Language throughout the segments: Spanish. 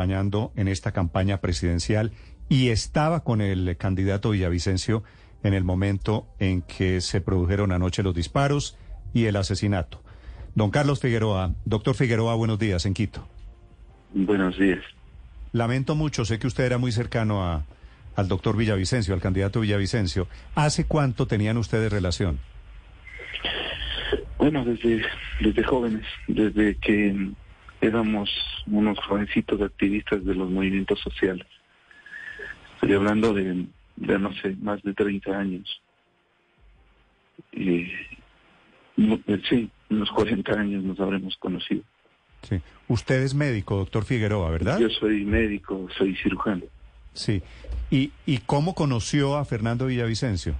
acompañando en esta campaña presidencial y estaba con el candidato Villavicencio en el momento en que se produjeron anoche los disparos y el asesinato. Don Carlos Figueroa, doctor Figueroa, buenos días en Quito. Buenos días. Lamento mucho, sé que usted era muy cercano a, al doctor Villavicencio, al candidato Villavicencio. ¿Hace cuánto tenían ustedes relación? Bueno, desde, desde jóvenes, desde que éramos unos jovencitos activistas de los movimientos sociales. Estoy hablando de, de no sé, más de 30 años. Y, sí, unos 40 años nos habremos conocido. Sí. Usted es médico, doctor Figueroa, ¿verdad? Yo soy médico, soy cirujano. Sí. ¿Y, y cómo conoció a Fernando Villavicencio?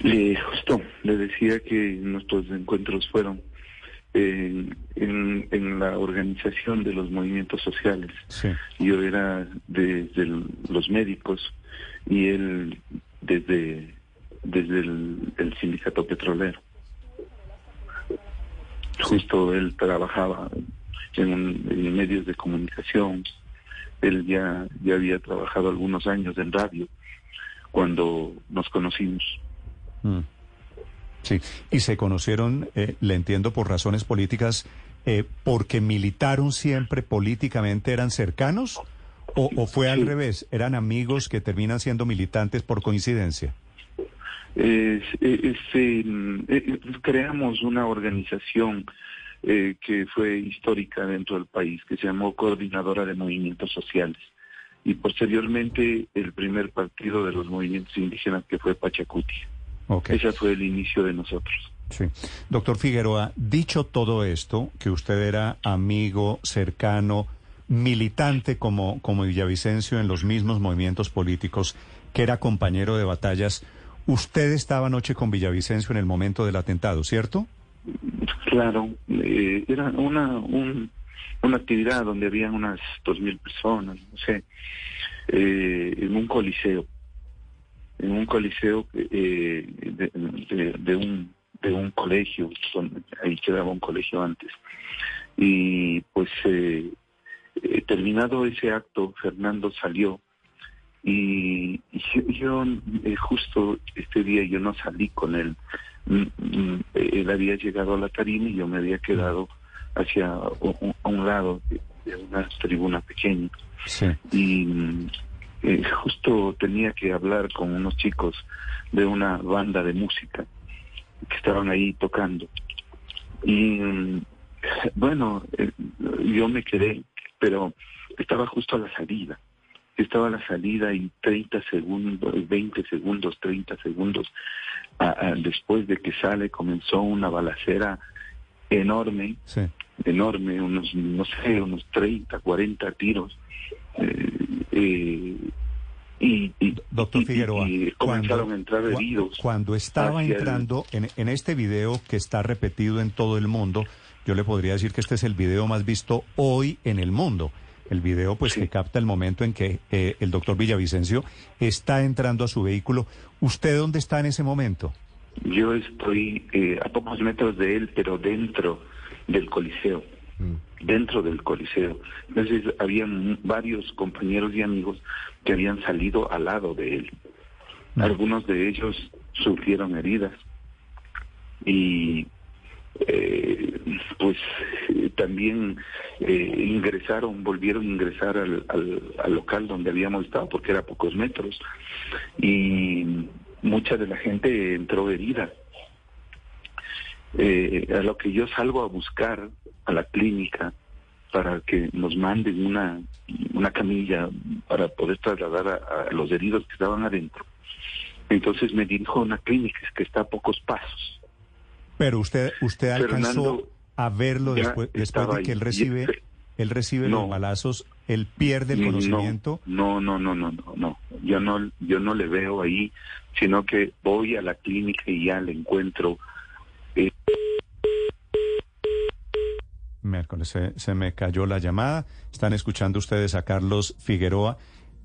Le justo, le decía que nuestros encuentros fueron en, en, la organización de los movimientos sociales. Sí. Yo era desde los médicos y él desde, desde el sindicato petrolero justo él trabajaba en, medios de comunicación, él ya, ya había trabajado algunos años en radio cuando nos conocimos. Mm. Sí, y se conocieron, eh, le entiendo, por razones políticas, eh, porque militaron siempre políticamente, eran cercanos, o, fue al revés, eran amigos que terminan siendo militantes por coincidencia. Eh, eh, creamos una organización que fue histórica dentro del país, que se llamó Coordinadora de Movimientos Sociales. Y posteriormente el primer partido de los movimientos indígenas que fue Pachacuti. Ese fue el inicio de nosotros. Sí. Doctor Figueroa, dicho todo esto, que usted era amigo, cercano, militante como, como Villavicencio en los mismos movimientos políticos, que era compañero de batallas, Usted estaba anoche con Villavicencio en el momento del atentado, ¿cierto? Claro, eh, era una, una actividad donde había unas dos mil personas, no sé, eh, en un coliseo, en un coliseo eh, de, un de un colegio, ahí quedaba un colegio antes. Y pues terminado ese acto, Fernando salió y, yo, eh, justo este día yo no salí con él. Mm, mm, él había llegado a la tarima y yo me había quedado hacia a un lado de, una tribuna pequeña. Y mm, eh, justo tenía que hablar con unos chicos de una banda de música que estaban ahí tocando. Y bueno, eh, yo me quedé, pero estaba justo a la salida estaba a la salida y 30 segundos, 20 segundos, 30 segundos después de que sale comenzó una balacera enorme, enorme, unos, no sé, unos 30, 40 tiros. Eh, eh, y, Doctor Figueroa, comenzaron a entrar heridos. Cuando estaba entrando en, en este video que está repetido en todo el mundo, yo le podría decir que este es el video más visto hoy en el mundo el video pues que capta el momento en que eh, el doctor Villavicencio está entrando a su vehículo. ¿Usted dónde está en ese momento? Yo estoy eh, a pocos metros de él, pero dentro del coliseo. Mm. Dentro del coliseo. Entonces habían varios compañeros y amigos que habían salido al lado de él. Mm. Algunos de ellos sufrieron heridas. Y eh, pues eh, también eh, ingresaron, volvieron a ingresar al, al, local donde habíamos estado, porque era a pocos metros, y mucha de la gente entró herida. A lo que yo salgo a buscar a la clínica para que nos manden una, una camilla para poder trasladar a, a los heridos que estaban adentro. Entonces me dirijo a una clínica que está a pocos pasos pero usted usted alcanzó a verlo después, después de que él recibe él recibe los balazos, él pierde el conocimiento. No, no, no, no, no, no. Yo no yo no le veo ahí, sino que voy a la clínica y ya le encuentro Miércoles se, se me cayó la llamada. Están escuchando ustedes a Carlos Figueroa.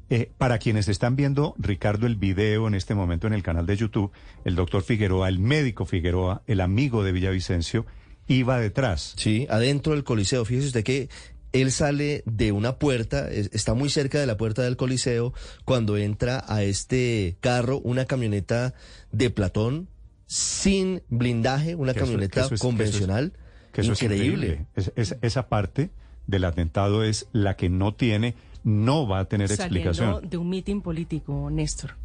Eh, para quienes están viendo, Ricardo, el video en este momento en el canal de YouTube, el doctor Figueroa, el médico Figueroa, el amigo de Villavicencio, iba detrás. Sí, adentro del Coliseo. Fíjese usted que él sale de una puerta, está muy cerca de la puerta del Coliseo, cuando entra a este carro, una camioneta de Platón, sin blindaje, una camioneta convencional. Que eso increíble. Es, esa parte del atentado es la que no tiene, no va a tener Saliendo explicación. de un mitin político, Néstor.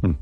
Mm,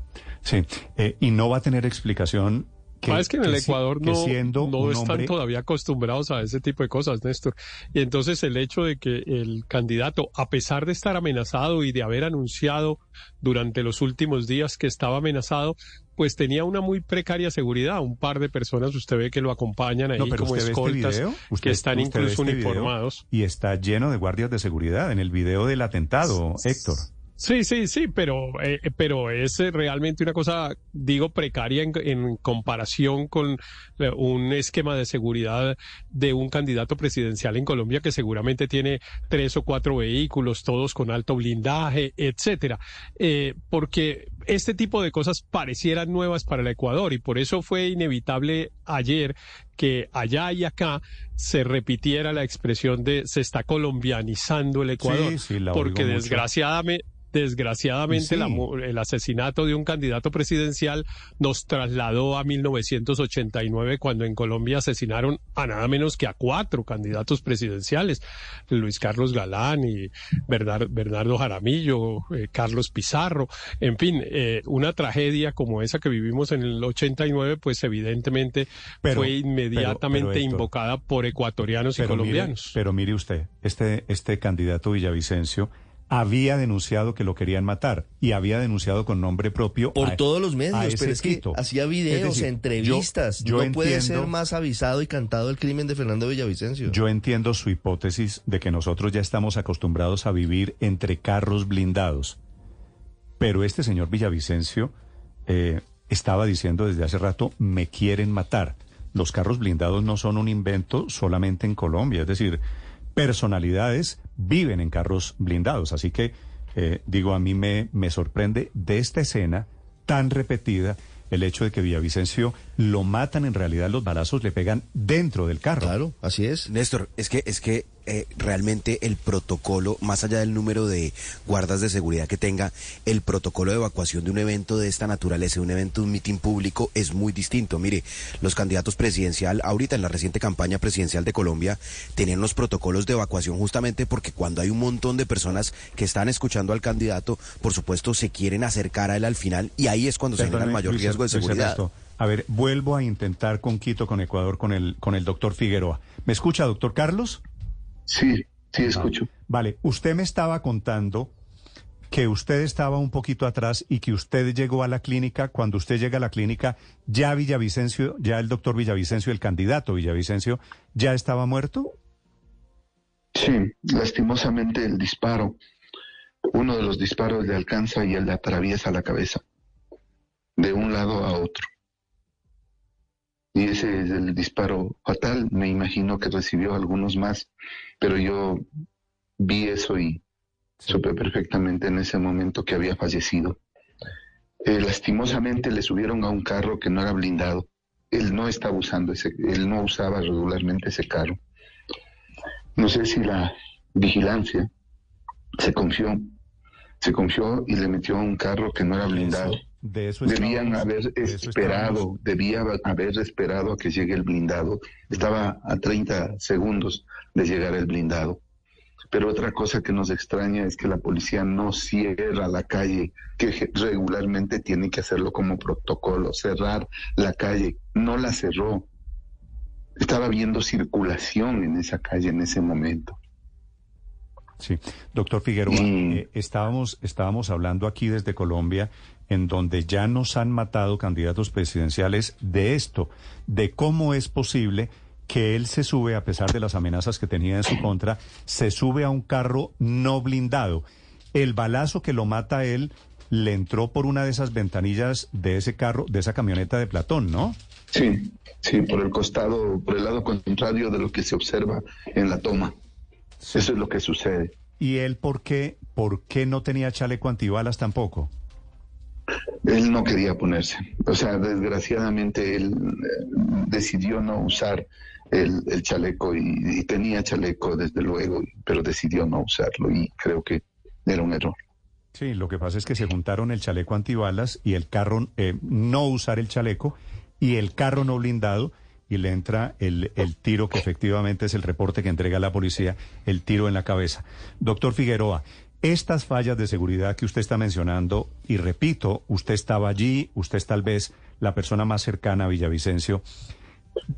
sí, eh, y no va a tener explicación que, es que en el Ecuador no, no están todavía acostumbrados a ese tipo de cosas, Néstor. Y entonces el hecho de que el candidato, a pesar de estar amenazado y de haber anunciado durante los últimos días que estaba amenazado, pues tenía una muy precaria seguridad. Un par de personas, usted ve que lo acompañan ahí como este escoltas, que están incluso este uniformados. Y está lleno de guardias de seguridad en el video del atentado, Héctor. Sí, sí, sí, pero, eh, pero es eh, realmente una cosa, digo, precaria en, comparación con eh, un esquema de seguridad de un candidato presidencial en Colombia que seguramente tiene tres o cuatro vehículos, todos con alto blindaje, etcétera. porque este tipo de cosas parecieran nuevas para el Ecuador y por eso fue inevitable ayer que allá y acá se repitiera la expresión de se está colombianizando el Ecuador, porque desgraciadamente Desgraciadamente, el asesinato de un candidato presidencial nos trasladó a 1989, cuando en Colombia asesinaron a nada menos que a cuatro candidatos presidenciales, Luis Carlos Galán y Bernardo Jaramillo, eh, Carlos Pizarro, en fin, eh, una tragedia como esa que vivimos en el 89, pues evidentemente fue inmediatamente invocada por ecuatorianos y colombianos. pero mire usted, este, este candidato Villavicencio, había denunciado que lo querían matar y había denunciado con nombre propio. Por todos los medios, pero es que hacía videos, entrevistas. Yo, no puede ser más avisado y cantado el crimen de Fernando Villavicencio. Yo entiendo su hipótesis de que nosotros ya estamos acostumbrados a vivir entre carros blindados. Pero este señor Villavicencio eh, estaba diciendo desde hace rato, me quieren matar. Los carros blindados no son un invento solamente en Colombia, es decir, personalidades viven en carros blindados. Así que, eh, digo, a mí me, me sorprende de esta escena tan repetida el hecho de que Villavicencio lo matan en realidad los balazos le pegan dentro del carro. Claro, así es. Néstor, es que es que eh, realmente el protocolo, más allá del número de guardas de seguridad que tenga, el protocolo de evacuación de un evento de esta naturaleza, un evento, un mitin público, es muy distinto. Mire, los candidatos presidencial, ahorita en la reciente campaña presidencial de Colombia, tenían los protocolos de evacuación justamente porque cuando hay un montón de personas que están escuchando al candidato, por supuesto, se quieren acercar a él al final y ahí es cuando se genera el mayor riesgo de seguridad. A ver, vuelvo a intentar con Quito, con Ecuador, con el, con el doctor Figueroa. ¿Me escucha, doctor Carlos? Sí, sí, ah, escucho. vale, usted me estaba contando que usted estaba un poquito atrás y que usted llegó a la clínica, cuando usted llega a la clínica, ya Villavicencio, ya el doctor Villavicencio, el candidato Villavicencio, ¿ya estaba muerto? Sí, lastimosamente el disparo, uno de los disparos le alcanza y él le atraviesa la cabeza, de un lado a otro. Y ese es el disparo fatal, me imagino que recibió algunos más pero yo vi eso y supe perfectamente en ese momento que había fallecido. Eh, lastimosamente le subieron a un carro que no era blindado. Él no estaba usando ese, él no usaba regularmente ese carro. No sé si la vigilancia se confió, se confió y le metió a un carro que no era blindado. Debían haber esperado, debía haber esperado a que llegue el blindado. Estaba a 30 segundos de llegar el blindado. Pero otra cosa que nos extraña es que la policía no cierra la calle, que regularmente tiene que hacerlo como protocolo, cerrar la calle. No la cerró. Estaba habiendo circulación en esa calle en ese momento. Sí, doctor Figueroa, eh, estábamos, estábamos hablando aquí desde Colombia en donde ya nos han matado candidatos presidenciales de esto, de cómo es posible que él se sube, a pesar de las amenazas que tenía en su contra, se sube a un carro no blindado. El balazo que lo mata a él le entró por una de esas ventanillas de ese carro, de esa camioneta de Platón, ¿no? Sí, sí, por el costado, por el lado contrario de lo que se observa en la toma. Eso es lo que sucede. ¿Y él por qué, por qué no tenía chaleco antibalas tampoco? Él no quería ponerse. O sea, desgraciadamente él eh, decidió no usar el, el chaleco y, y tenía chaleco desde luego, pero decidió no usarlo y creo que era un error. Sí, lo que pasa es que se juntaron el chaleco antibalas y el carro, eh, no usar el chaleco y el carro no blindado y le entra el, el tiro que efectivamente es el reporte que entrega la policía, el tiro en la cabeza. Doctor Figueroa, estas fallas de seguridad que usted está mencionando, y repito, usted estaba allí, usted es tal vez la persona más cercana a Villavicencio,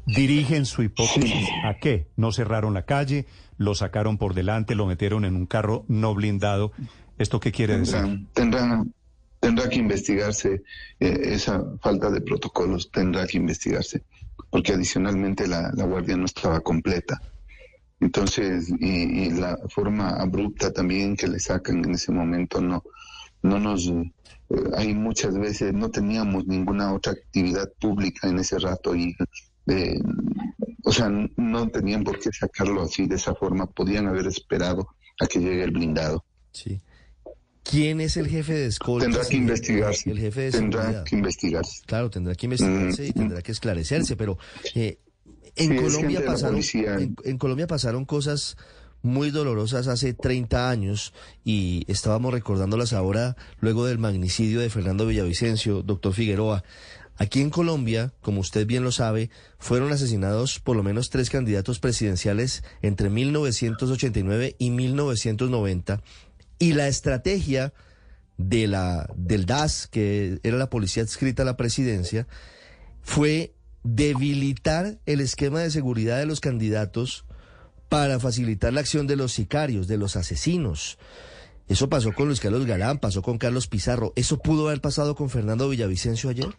dirigen su hipótesis a qué? No cerraron la calle, lo sacaron por delante, lo metieron en un carro no blindado. ¿Esto qué quiere decir? Tendrá, tendrá que investigarse eh, esa falta de protocolos, tendrá que investigarse, porque adicionalmente la, guardia no estaba completa. Entonces, y, la forma abrupta también que le sacan en ese momento no, no nos, eh, hay muchas veces, no teníamos ninguna otra actividad pública en ese rato y, eh, o sea, no tenían por qué sacarlo así de esa forma, podían haber esperado a que llegue el blindado. Sí. ¿Quién es el jefe de escolta? Tendrá que investigarse. El jefe de tendrá seguridad. que investigarse. Claro, tendrá que investigarse y Mm, tendrá que esclarecerse, pero eh, en, Sí, Colombia pasaron, en Colombia pasaron cosas muy dolorosas hace 30 años y estábamos recordándolas ahora luego del magnicidio de Fernando Villavicencio, doctor Figueroa. Aquí en Colombia, como usted bien lo sabe, fueron asesinados por lo menos tres candidatos presidenciales entre 1989 y 1990 y la estrategia de la, del DAS, que era la policía adscrita a la presidencia, fue debilitar el esquema de seguridad de los candidatos para facilitar la acción de los sicarios, de los asesinos. Eso pasó con Luis Carlos Galán, pasó con Carlos Pizarro. ¿Eso pudo haber pasado con Fernando Villavicencio ayer?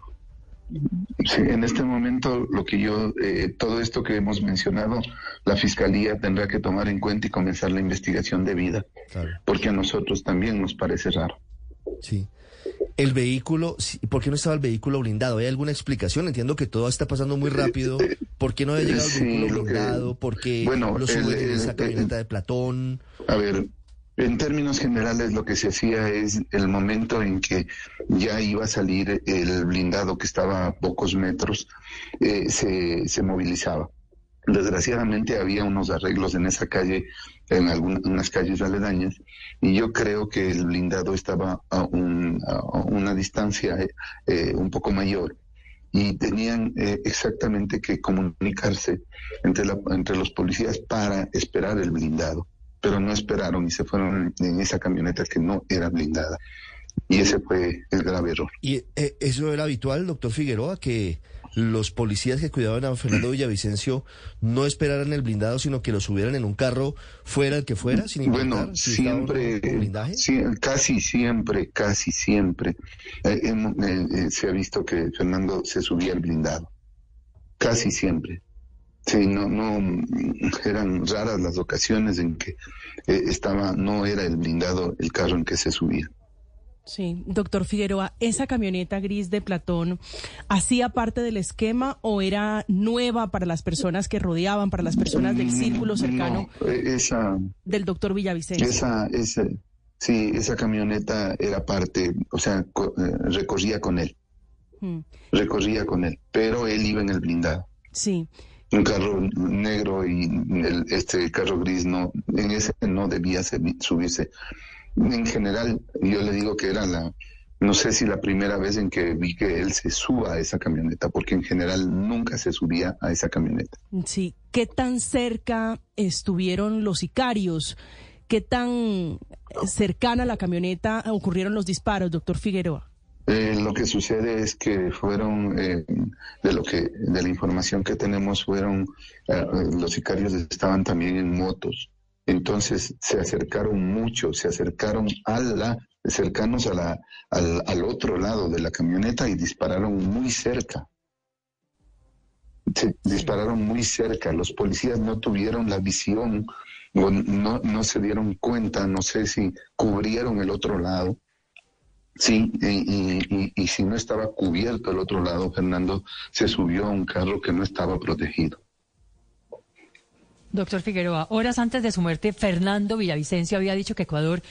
Sí, en este momento lo que yo, eh, todo esto que hemos mencionado, la fiscalía tendrá que tomar en cuenta y comenzar la investigación debida, Claro. porque a nosotros también nos parece raro. Sí. El vehículo, ¿por qué no estaba el vehículo blindado? ¿Hay alguna explicación? Entiendo que todo está pasando muy rápido. ¿Por qué no había llegado el Sí, vehículo blindado? ¿Por qué Bueno, lo suben en esa camioneta de Platón? A ver, en términos generales lo que se hacía es el momento en que ya iba a salir el blindado que estaba a pocos metros, eh, se, se movilizaba. Desgraciadamente había unos arreglos en esa calle, en algunas calles aledañas, y yo creo que el blindado estaba a, un- una distancia eh, eh, un poco mayor y tenían exactamente que comunicarse entre, la- entre los policías para esperar el blindado pero no esperaron y se fueron en, esa camioneta que no era blindada. Y ese fue el grave error. ¿Y eh, eso era habitual, doctor Figueroa, que los policías que cuidaban a Fernando Villavicencio no esperaran el blindado, sino que lo subieran en un carro, fuera el que fuera, sin Bueno, si siempre, sí, casi siempre, casi siempre eh, eh, eh, se ha visto que Fernando se subía al blindado. Casi siempre. Sí, no, no, mm, eran raras las ocasiones en que eh, estaba, no era el blindado el carro en que se subía. Sí, doctor Figueroa, ¿esa camioneta gris de Platón hacía parte del esquema o era nueva para las personas que rodeaban, para las personas del círculo cercano No, eh, esa, del doctor Villavicencio? Esa, esa, sí, esa camioneta era parte, o sea, co- eh, recorría con él, Mm, recorría con él, pero él iba en el blindado. Sí, Un carro negro y el- este carro gris no, en ese no debía se- subirse. En general, yo le digo que era la, no sé si la primera vez en que vi que él se suba a esa camioneta, porque en general nunca se subía a esa camioneta. sí. ¿Qué tan cerca estuvieron los sicarios? ¿Qué tan cercana a la camioneta ocurrieron los disparos, doctor Figueroa? Eh, lo que sucede es que fueron, eh, de lo que, de la información que tenemos, fueron, eh, los sicarios estaban también en motos. Entonces se acercaron mucho, se acercaron a la, cercanos a la, al, al otro lado de la camioneta y dispararon muy cerca. Se dispararon muy cerca. Los policías no tuvieron la visión, no, no se dieron cuenta, no sé si cubrieron el otro lado. Sí, y, y- y- y si no estaba cubierto el otro lado, Fernando se subió a un carro que no estaba protegido. Doctor Figueroa, horas antes de su muerte, Fernando Villavicencio había dicho que Ecuador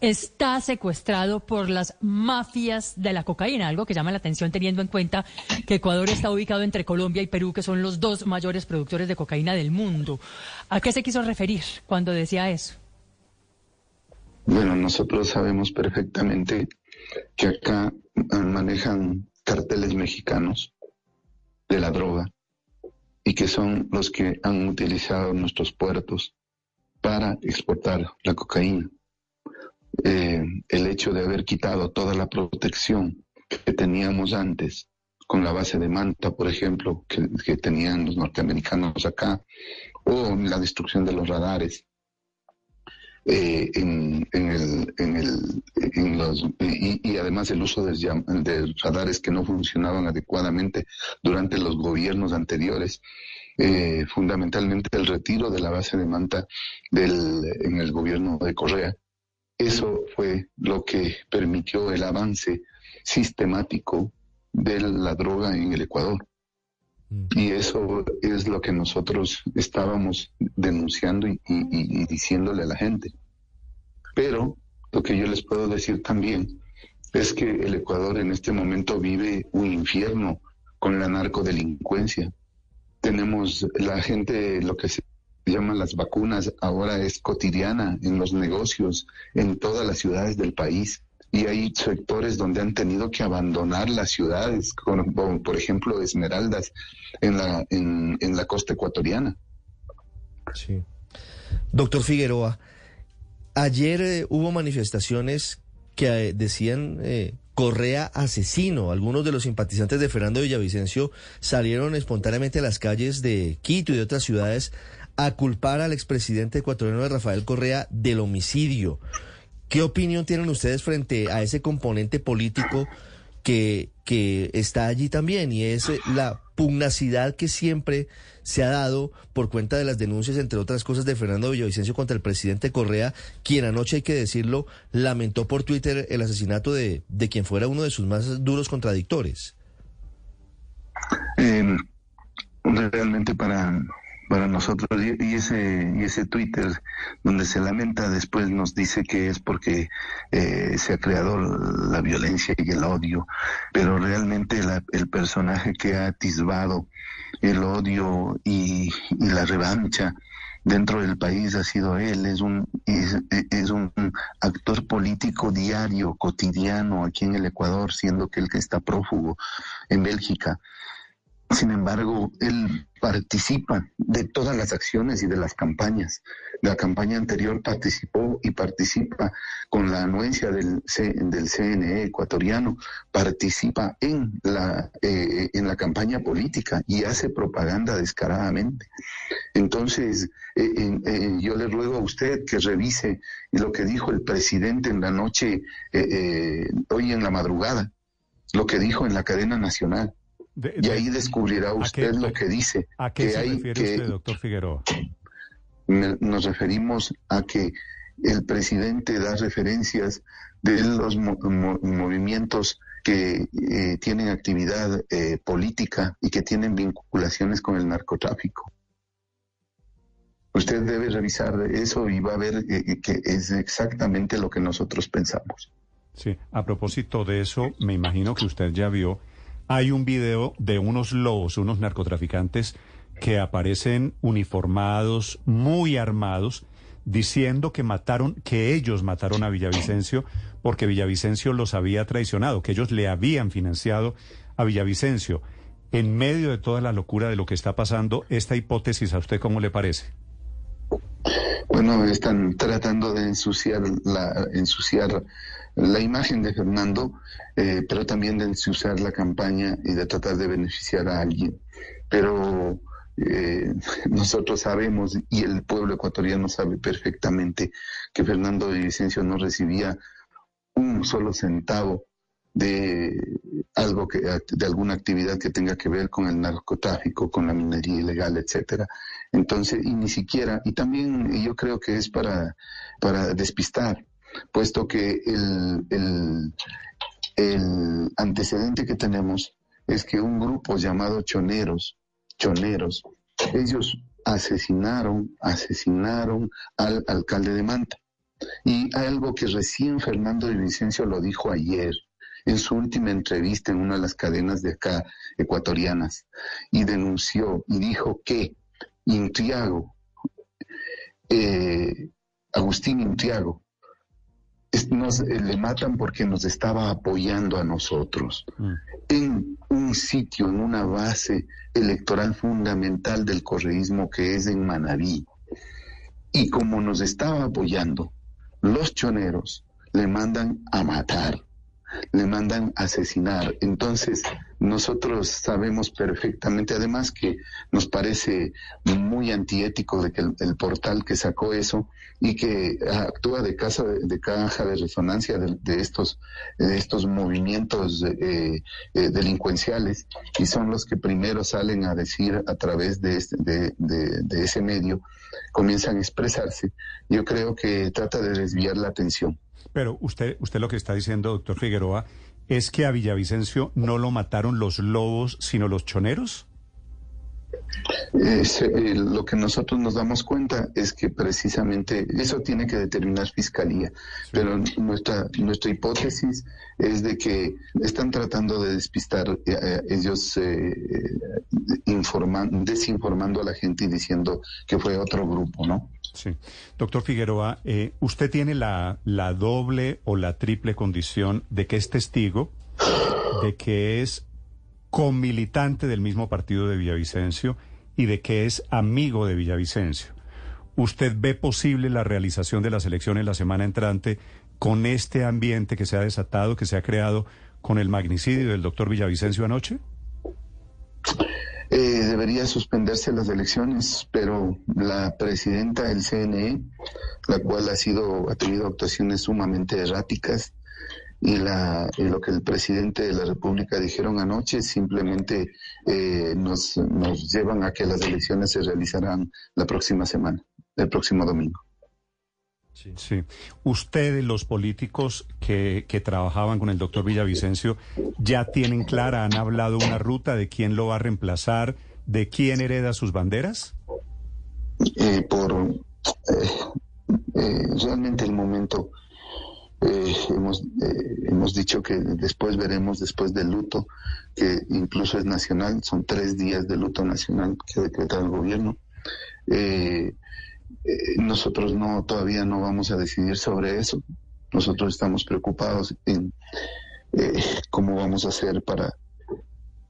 está secuestrado por las mafias de la cocaína, algo que llama la atención teniendo en cuenta que Ecuador está ubicado entre Colombia y Perú, que son los dos mayores productores de cocaína del mundo. ¿A qué se quiso referir cuando decía eso? Bueno, nosotros sabemos perfectamente que acá manejan carteles mexicanos de la droga y que son los que han utilizado nuestros puertos para exportar la cocaína. Eh, el hecho de haber quitado toda la protección que teníamos antes con la base de Manta, por ejemplo, que tenían los norteamericanos acá, o la destrucción de los radares, eh, en, el, en, el, en los, y, además el uso de, de, radares que no funcionaban adecuadamente durante los gobiernos anteriores. Eh, fundamentalmente el retiro de la base de Manta del, en el gobierno de Correa. Eso fue lo que permitió el avance sistemático de la droga en el Ecuador. Y eso es lo que nosotros estábamos denunciando y, diciéndole a la gente. Pero lo que yo les puedo decir también es que el Ecuador en este momento vive un infierno con la narcodelincuencia. Tenemos la gente, lo que se llama las vacunas, ahora es cotidiana en los negocios, en todas las ciudades del país y hay sectores donde han tenido que abandonar las ciudades, por ejemplo Esmeraldas en la, en, la costa ecuatoriana. Sí. Doctor Figueroa, ayer eh, hubo manifestaciones que eh, decían eh, Correa asesino. Algunos de los simpatizantes de Fernando Villavicencio salieron espontáneamente a las calles de Quito y de otras ciudades a culpar al expresidente ecuatoriano Rafael Correa del homicidio. ¿Qué opinión tienen ustedes frente a ese componente político que, que está allí también? Y es eh, la pugnacidad que siempre se ha dado por cuenta de las denuncias, entre otras cosas, de Fernando Villavicencio contra el presidente Correa, quien anoche, hay que decirlo, lamentó por Twitter el asesinato de, de quien fuera uno de sus más duros contradictores. Eh, realmente para para nosotros y, ese y ese Twitter donde se lamenta después nos dice que es porque eh, se ha creado la violencia y el odio pero realmente el personaje que ha atisbado el odio y, la revancha dentro del país ha sido él. Es un es, un actor político diario cotidiano aquí en el Ecuador siendo que el que está prófugo en Bélgica sin embargo, él participa de todas las acciones y de las campañas. La campaña anterior participó y participa con la anuencia del, del CNE ecuatoriano, participa en la, eh, en la campaña política y hace propaganda descaradamente. Entonces, eh, eh, yo le ruego a usted que revise lo que dijo el presidente en la noche, hoy en la madrugada, lo que dijo en la cadena nacional y ahí descubrirá usted lo que dice. ¿A qué se refiere usted, doctor Figueroa? nos referimos a que el presidente da referencias de los movimientos que eh, tienen actividad eh, política y que tienen vinculaciones con el narcotráfico. Usted debe revisar eso y va a ver eh, que es exactamente lo que nosotros pensamos. Sí, a propósito de eso, me imagino que usted ya vio hay un video de unos lobos, unos narcotraficantes que aparecen uniformados, muy armados, diciendo que mataron, que ellos mataron a Villavicencio porque Villavicencio los había traicionado, que ellos le habían financiado a Villavicencio. En medio de toda la locura de lo que está pasando, esta hipótesis, ¿a usted cómo le parece? Bueno, están tratando de ensuciar la, ensuciar la imagen de Fernando, eh, pero también de ensuciar la campaña y de tratar de beneficiar a alguien. Pero eh, nosotros sabemos y el pueblo ecuatoriano sabe perfectamente que Fernando de Vicencio no recibía un solo centavo de algo que de alguna actividad que tenga que ver con el narcotráfico, con la minería ilegal, etcétera. Entonces, y ni siquiera, y también yo creo que es para, para despistar, puesto que el, el, el antecedente que tenemos es que un grupo llamado choneros, choneros, ellos asesinaron, asesinaron al alcalde de Manta. Y algo que recién Fernando Vicencio lo dijo ayer en su última entrevista en una de las cadenas de acá ecuatorianas y denunció y dijo que Intriago, eh, Agustín Intriago, nos, eh, le matan porque nos estaba apoyando a nosotros mm. en un sitio, en una base electoral fundamental del correísmo que es en Manabí. Y como nos estaba apoyando, los choneros le mandan a matar le mandan asesinar. Entonces, nosotros sabemos perfectamente, además que nos parece muy antiético de que el, portal que sacó eso y que actúa de, casa, de, caja de resonancia de, estos, de estos movimientos eh, eh, delincuenciales y son los que primero salen a decir a través de, este, de ese medio, comienzan a expresarse, yo creo que trata de desviar la atención. Pero usted, usted lo que está diciendo, doctor Figueroa, es que a Villavicencio no lo mataron los lobos, sino los choneros. Eh, lo que nosotros nos damos cuenta es que precisamente eso tiene que determinar fiscalía, pero nuestra nuestra hipótesis es de que están tratando de despistar eh, eh, ellos desinformando a la gente y diciendo que fue otro grupo, ¿no? Sí. Doctor Figueroa, eh, usted tiene la, la doble o la triple condición de que es testigo, de que es comilitante del mismo partido de Villavicencio y de que es amigo de Villavicencio. ¿Usted ve posible la realización de las elecciones la semana entrante con este ambiente que se ha desatado, que se ha creado con el magnicidio del doctor Villavicencio anoche? Eh, debería suspenderse las elecciones, pero la presidenta del CNE, la cual ha sido ha tenido actuaciones sumamente erráticas y, la, lo que el presidente de la República dijeron anoche simplemente eh, nos, nos llevan a que las elecciones se realizarán la próxima semana, el próximo domingo. Sí. sí. Ustedes, los políticos que, que, trabajaban con el doctor Villavicencio, ya tienen clara, han hablado una ruta de quién lo va a reemplazar, de quién hereda sus banderas. Eh, por eh, eh, realmente el momento hemos hemos dicho que después veremos después del luto que incluso es nacional, son tres días de luto nacional que decreta el gobierno. Eh, nosotros no todavía no vamos a decidir sobre eso. Nosotros estamos preocupados en eh, cómo vamos a hacer para,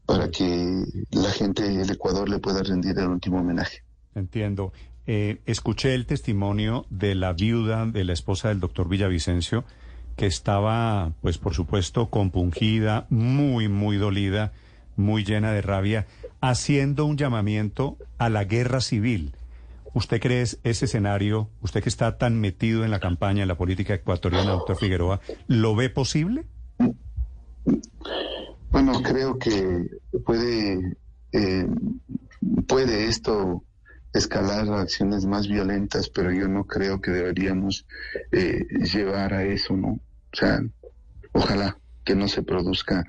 para que la gente del Ecuador le pueda rendir el último homenaje. Entiendo. Eh, escuché el testimonio de la viuda de la esposa del doctor Villavicencio, que estaba, pues por supuesto, compungida, muy, muy dolida, muy llena de rabia, haciendo un llamamiento a la guerra civil. ¿Usted cree ese escenario, usted que está tan metido en la campaña, en la política ecuatoriana, doctor Figueroa, ¿lo ve posible? Bueno, creo que puede, eh, puede esto escalar a acciones más violentas, pero yo no creo que deberíamos eh, llevar a eso, ¿no? O sea, ojalá que no se produzca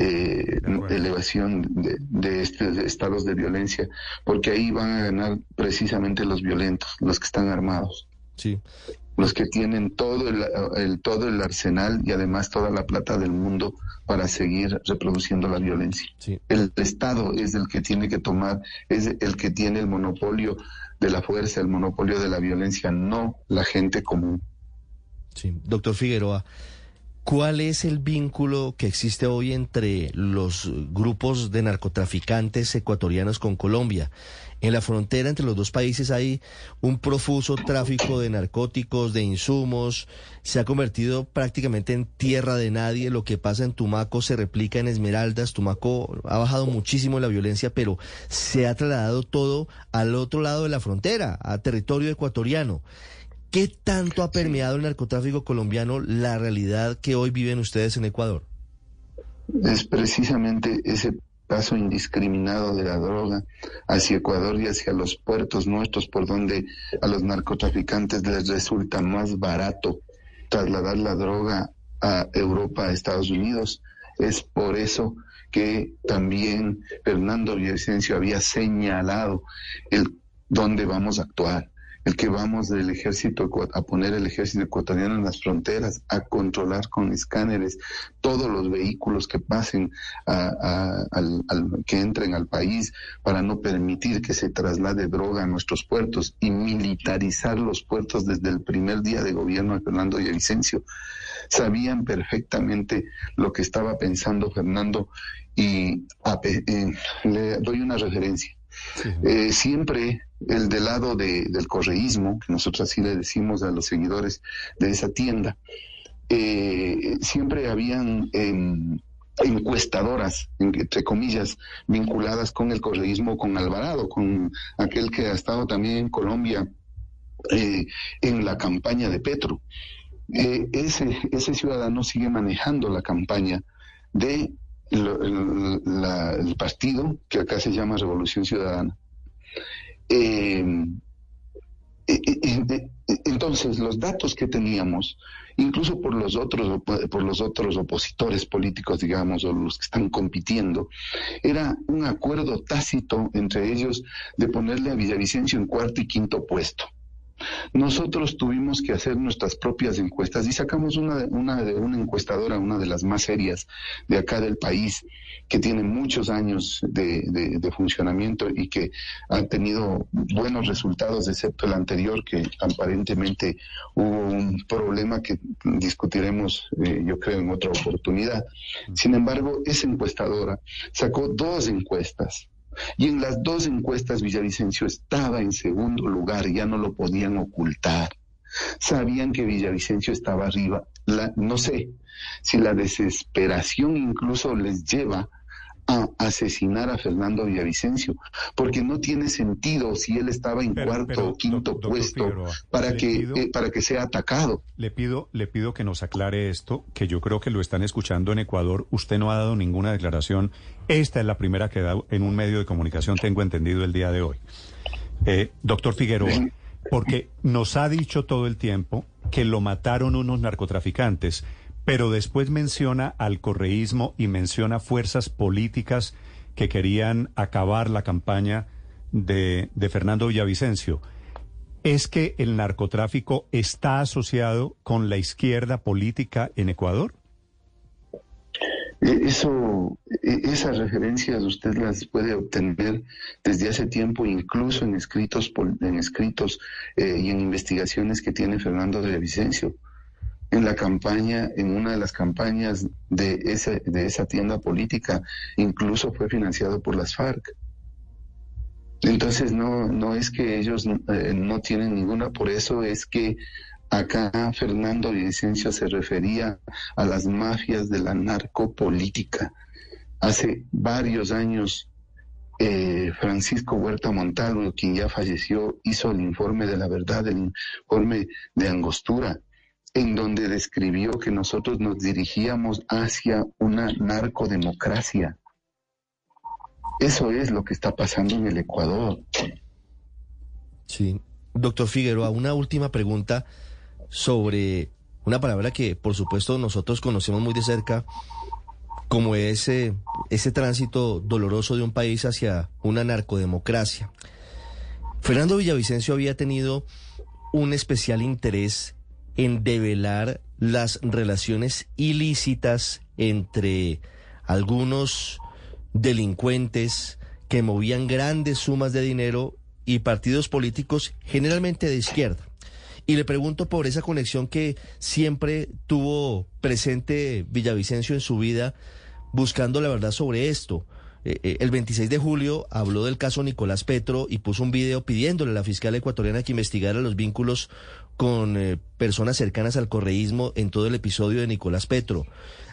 eh, elevación de, estos estados de violencia, porque ahí van a ganar precisamente los violentos, los que están armados. Sí. Los que tienen todo el, todo el arsenal y además toda la plata del mundo para seguir reproduciendo la violencia. El Estado es el que tiene que tomar, es el que tiene el monopolio de la fuerza, el monopolio de la violencia, no la gente común. Sí, doctor Figueroa. ¿Cuál es el vínculo que existe hoy entre los grupos de narcotraficantes ecuatorianos con Colombia? En la frontera entre los dos países hay un profuso tráfico de narcóticos, de insumos, se ha convertido prácticamente en tierra de nadie. Lo que pasa en Tumaco se replica en Esmeraldas. Tumaco ha bajado muchísimo la violencia, pero se ha trasladado todo al otro lado de la frontera, a territorio ecuatoriano. ¿Qué tanto ha permeado el narcotráfico colombiano la realidad que hoy viven ustedes en Ecuador? Es precisamente ese paso indiscriminado de la droga hacia Ecuador y hacia los puertos nuestros por donde a los narcotraficantes les resulta más barato trasladar la droga a Europa, a Estados Unidos. Es por eso que también Fernando Villavicencio había señalado el dónde vamos a actuar el que vamos del ejército a poner el ejército ecuatoriano en las fronteras, a controlar con escáneres todos los vehículos que pasen, a, que entren al país, para no permitir que se traslade droga a nuestros puertos y militarizar los puertos desde el primer día de gobierno de Fernando Villavicencio. Sabían perfectamente lo que estaba pensando Fernando y eh, le doy una referencia. Eh, siempre el del lado del correísmo, que nosotros así le decimos a los seguidores de esa tienda, eh, siempre habían em, encuestadoras, entre comillas, vinculadas con el correísmo, con Alvarado, con aquel que ha estado también en Colombia eh, en la campaña de Petro. ese, ese ciudadano sigue manejando la campaña de el, partido que acá se llama Revolución Ciudadana. Eh, eh, eh, entonces, los datos que teníamos, incluso por los otros, por los otros opositores políticos, digamos, o los que están compitiendo, era un acuerdo tácito entre ellos de ponerle a Villavicencio en cuarto y quinto puesto. Nosotros tuvimos que hacer nuestras propias encuestas y sacamos una, de una encuestadora, una de las más serias de acá del país, que tiene muchos años de, de, funcionamiento y que ha tenido buenos resultados, excepto el anterior, que aparentemente hubo un problema que discutiremos, eh, yo creo, en otra oportunidad. Sin embargo, esa encuestadora sacó dos encuestas y en las dos encuestas Villavicencio estaba en segundo lugar, ya no lo podían ocultar. Sabían que Villavicencio estaba arriba. no sé si la desesperación incluso les lleva asesinar a Fernando Villavicencio, porque no tiene sentido si él estaba en cuarto o quinto puesto para que eh, para que sea atacado. Le pido le pido que nos aclare esto, que yo creo que lo están escuchando en Ecuador. Usted no ha dado ninguna declaración. Esta es la primera que da en un medio de comunicación, tengo entendido el día de hoy. Eh, doctor Figueroa, porque nos ha dicho todo el tiempo que lo mataron unos narcotraficantes pero después menciona al correísmo y menciona fuerzas políticas que querían acabar la campaña de, Fernando Villavicencio. ¿Es que el narcotráfico está asociado con la izquierda política en Ecuador? E, eso, e, esas referencias usted las puede obtener desde hace tiempo, incluso en escritos, en escritos eh, y en investigaciones que tiene Fernando Villavicencio en la campaña, en una de las campañas de, ese, de esa tienda política, incluso fue financiado por las FARC. Entonces no, no es que ellos eh, no tienen ninguna, por eso es que acá Fernando Vicencio se refería a las mafias de la narcopolítica. Hace varios años eh, Francisco Huerta Montalvo, quien ya falleció, hizo el informe de la verdad, el informe de Angostura, en donde describió que nosotros nos dirigíamos hacia una narcodemocracia. Eso es lo que está pasando en el Ecuador. Sí. Doctor Figueroa, una última pregunta sobre una palabra que por supuesto nosotros conocemos muy de cerca, como ese, ese tránsito doloroso de un país hacia una narcodemocracia. Fernando Villavicencio había tenido un especial interés en develar las relaciones ilícitas entre algunos delincuentes que movían grandes sumas de dinero y partidos políticos generalmente de izquierda. Y le pregunto por esa conexión que siempre tuvo presente Villavicencio en su vida, buscando la verdad sobre esto. Eh, eh, el 26 de julio habló del caso Nicolás Petro y puso un video pidiéndole a la fiscal ecuatoriana que investigara los vínculos con eh, personas cercanas al correísmo en todo el episodio de Nicolás Petro.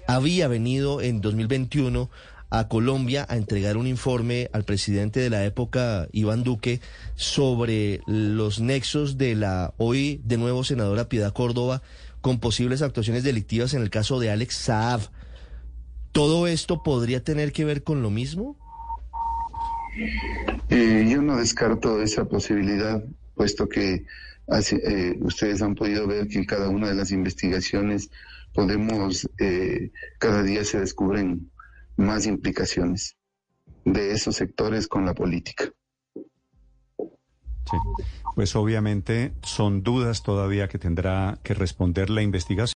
Había venido en 2021 a Colombia a entregar un informe al presidente de la época, Iván Duque, sobre los nexos de la hoy de nuevo senadora Piedad Córdoba con posibles actuaciones delictivas en el caso de Alex Saab. ¿Todo esto podría tener que ver con lo mismo? Eh, yo no descarto esa posibilidad, puesto que eh, ustedes han podido ver que en cada una de las investigaciones podemos, eh, cada día se descubren más implicaciones de esos sectores con la política. Sí. Pues obviamente son dudas todavía que tendrá que responder la investigación.